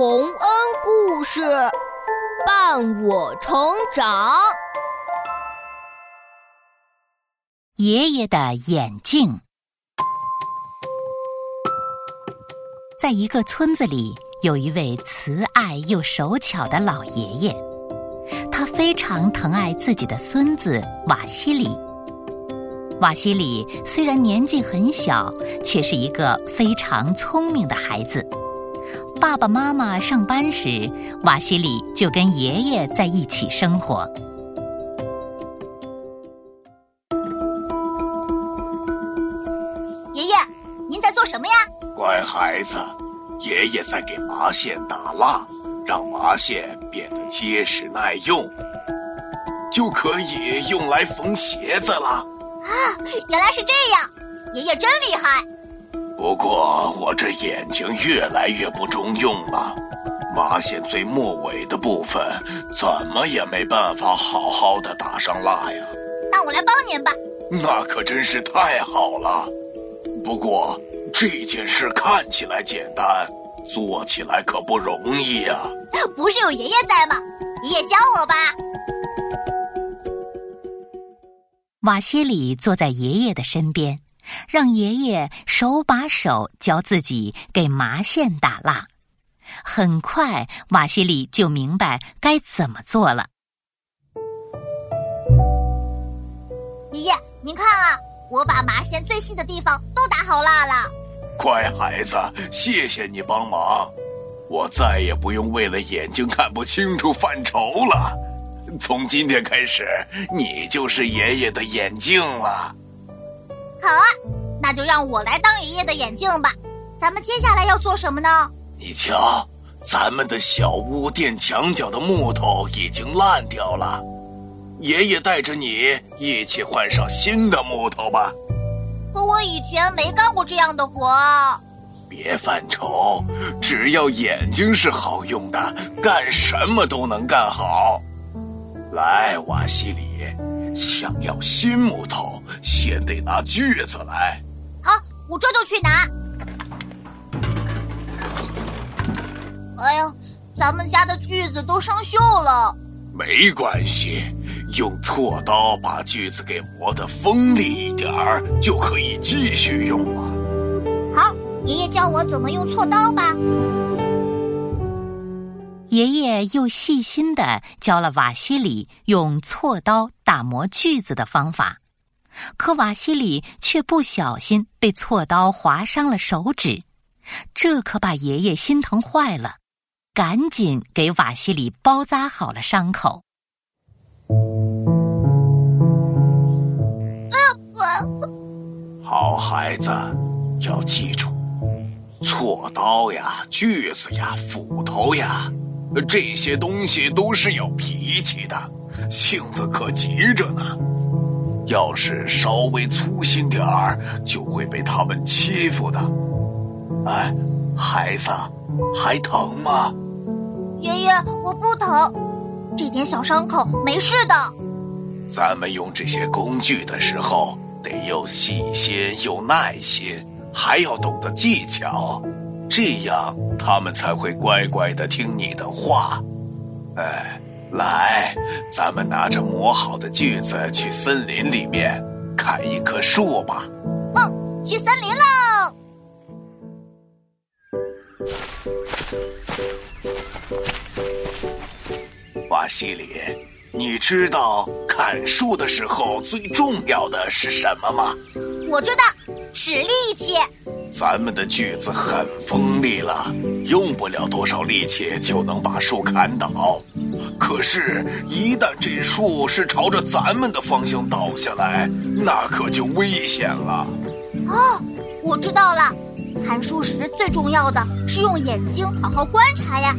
洪恩故事伴我成长。爷爷的眼镜，在一个村子里，有一位慈爱又手巧的老爷爷，他非常疼爱自己的孙子瓦西里。瓦西里虽然年纪很小，却是一个非常聪明的孩子。爸爸妈妈上班时，瓦西里就跟爷爷在一起生活。爷爷，您在做什么呀？乖孩子，爷爷在给麻线打蜡，让麻线变得结实耐用，就可以用来缝鞋子了。啊，原来是这样，爷爷真厉害。不过我这眼睛越来越不中用了，麻线最末尾的部分怎么也没办法好好的打上蜡呀。那我来帮您吧。那可真是太好了。不过这件事看起来简单，做起来可不容易呀。不是有爷爷在吗？爷爷教我吧。瓦西里坐在爷爷的身边，让爷爷手把手教自己给麻线打蜡。很快，瓦西里就明白该怎么做了。爷爷，您看啊，我把麻线最细的地方都打好蜡了。乖孩子，谢谢你帮忙，我再也不用为了眼睛看不清楚犯愁了。从今天开始，你就是爷爷的眼镜了。好啊，那就让我来当爷爷的眼镜吧。咱们接下来要做什么呢？你瞧，咱们的小屋垫墙角的木头已经烂掉了。爷爷带着你一起换上新的木头吧。可我以前没干过这样的活。别犯愁，只要眼睛是好用的，干什么都能干好。来，瓦西里，想要新木头，先得拿锯子来。好，我这就去拿。哎呀，咱们家的锯子都生锈了。没关系，用锉刀把锯子给磨得锋利一点儿，就可以继续用了。好，爷爷教我怎么用锉刀吧。爷爷又细心的教了瓦西里用锉刀打磨锯子的方法，可瓦西里却不小心被锉刀划伤了手指，这可把爷爷心疼坏了，赶紧给瓦西里包扎好了伤口。好孩子，要记住，锉刀呀、锯子呀、斧头呀。这些东西都是有脾气的，性子可急着呢。要是稍微粗心点儿，就会被他们欺负的。哎，孩子，还疼吗？爷爷，我不疼，这点小伤口没事的。咱们用这些工具的时候，得又细心又耐心，还要懂得技巧。这样，他们才会乖乖的听你的话。哎，来，咱们拿着磨好的锯子去森林里面砍一棵树吧。嗯，去森林喽。瓦西里，你知道砍树的时候最重要的是什么吗？我知道，是力气。咱们的锯子很锋利了，用不了多少力气就能把树砍倒。可是，一旦这树是朝着咱们的方向倒下来，那可就危险了。哦，我知道了，砍树时最重要的是用眼睛好好观察呀。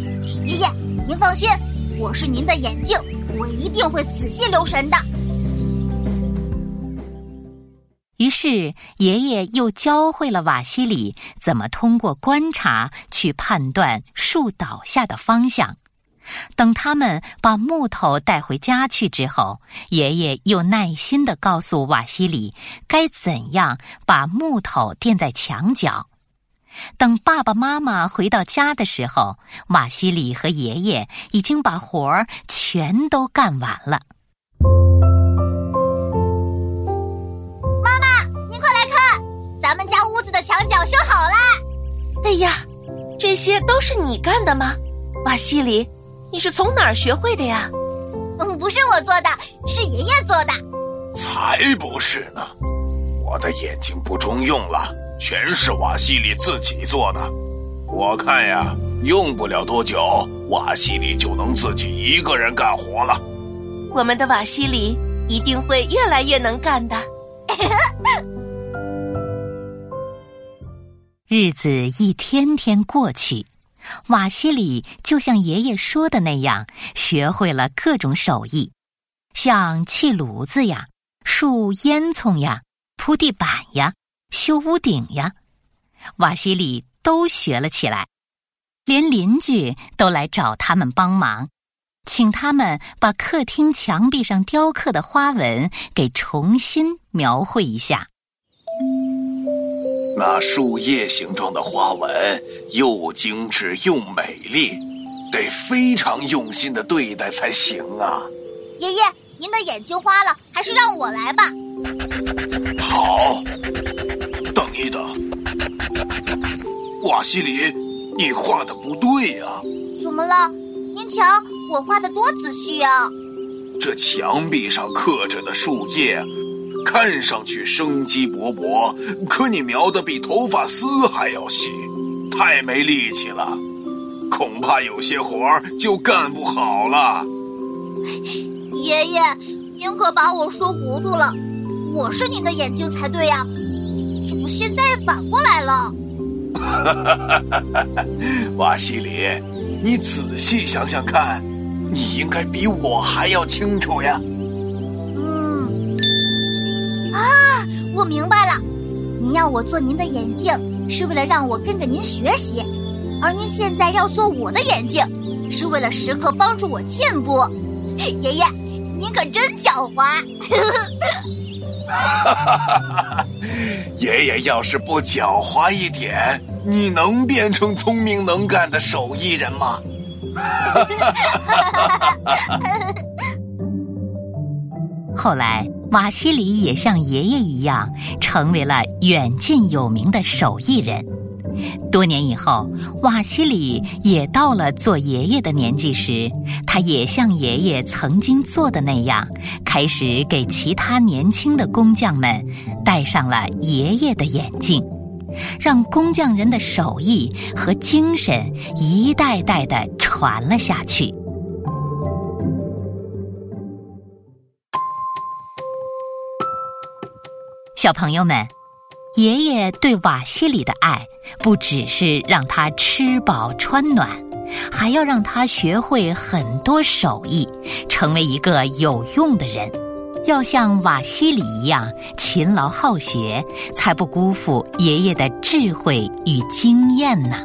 爷爷，您放心，我是您的眼镜，我一定会仔细留神的。于是，爷爷又教会了瓦西里怎么通过观察去判断树倒下的方向。等他们把木头带回家去之后，爷爷又耐心的告诉瓦西里该怎样把木头垫在墙角。等爸爸妈妈回到家的时候，瓦西里和爷爷已经把活儿全都干完了。墙角修好了。哎呀，这些都是你干的吗，瓦西里？你是从哪儿学会的呀？嗯，不是我做的，是爷爷做的。才不是呢！我的眼睛不中用了，全是瓦西里自己做的。我看呀，用不了多久，瓦西里就能自己一个人干活了。我们的瓦西里一定会越来越能干的。日子一天天过去，瓦西里就像爷爷说的那样，学会了各种手艺，像砌炉子呀、竖烟囱呀、铺地板呀、修屋顶呀，瓦西里都学了起来。连邻居都来找他们帮忙，请他们把客厅墙壁上雕刻的花纹给重新描绘一下。那树叶形状的花纹又精致又美丽，得非常用心的对待才行啊！爷爷，您的眼睛花了，还是让我来吧。好，等一等，瓦西里，你画的不对呀、怎么了？您瞧，我画的多仔细啊！这墙壁上刻着的树叶，看上去生机勃勃，可你描的比头发丝还要细，太没力气了，恐怕有些活儿就干不好了。爷爷，您可把我说糊涂了，我是您的眼睛才对呀，怎么现在反过来了？瓦西里，你仔细想想看，你应该比我还要清楚呀。我明白了，您要我做您的眼镜，是为了让我跟着您学习，而您现在要做我的眼镜，是为了时刻帮助我进步。爷爷，您可真狡猾！爷爷要是不狡猾一点，你能变成聪明能干的手艺人吗？后来，瓦西里也像爷爷一样，成为了远近有名的手艺人。多年以后，瓦西里也到了做爷爷的年纪时，他也像爷爷曾经做的那样，开始给其他年轻的工匠们戴上了爷爷的眼镜，让工匠人的手艺和精神一代代的传了下去。小朋友们，爷爷对瓦西里的爱，不只是让他吃饱穿暖，还要让他学会很多手艺，成为一个有用的人。要像瓦西里一样勤劳好学，才不辜负爷爷的智慧与经验呢。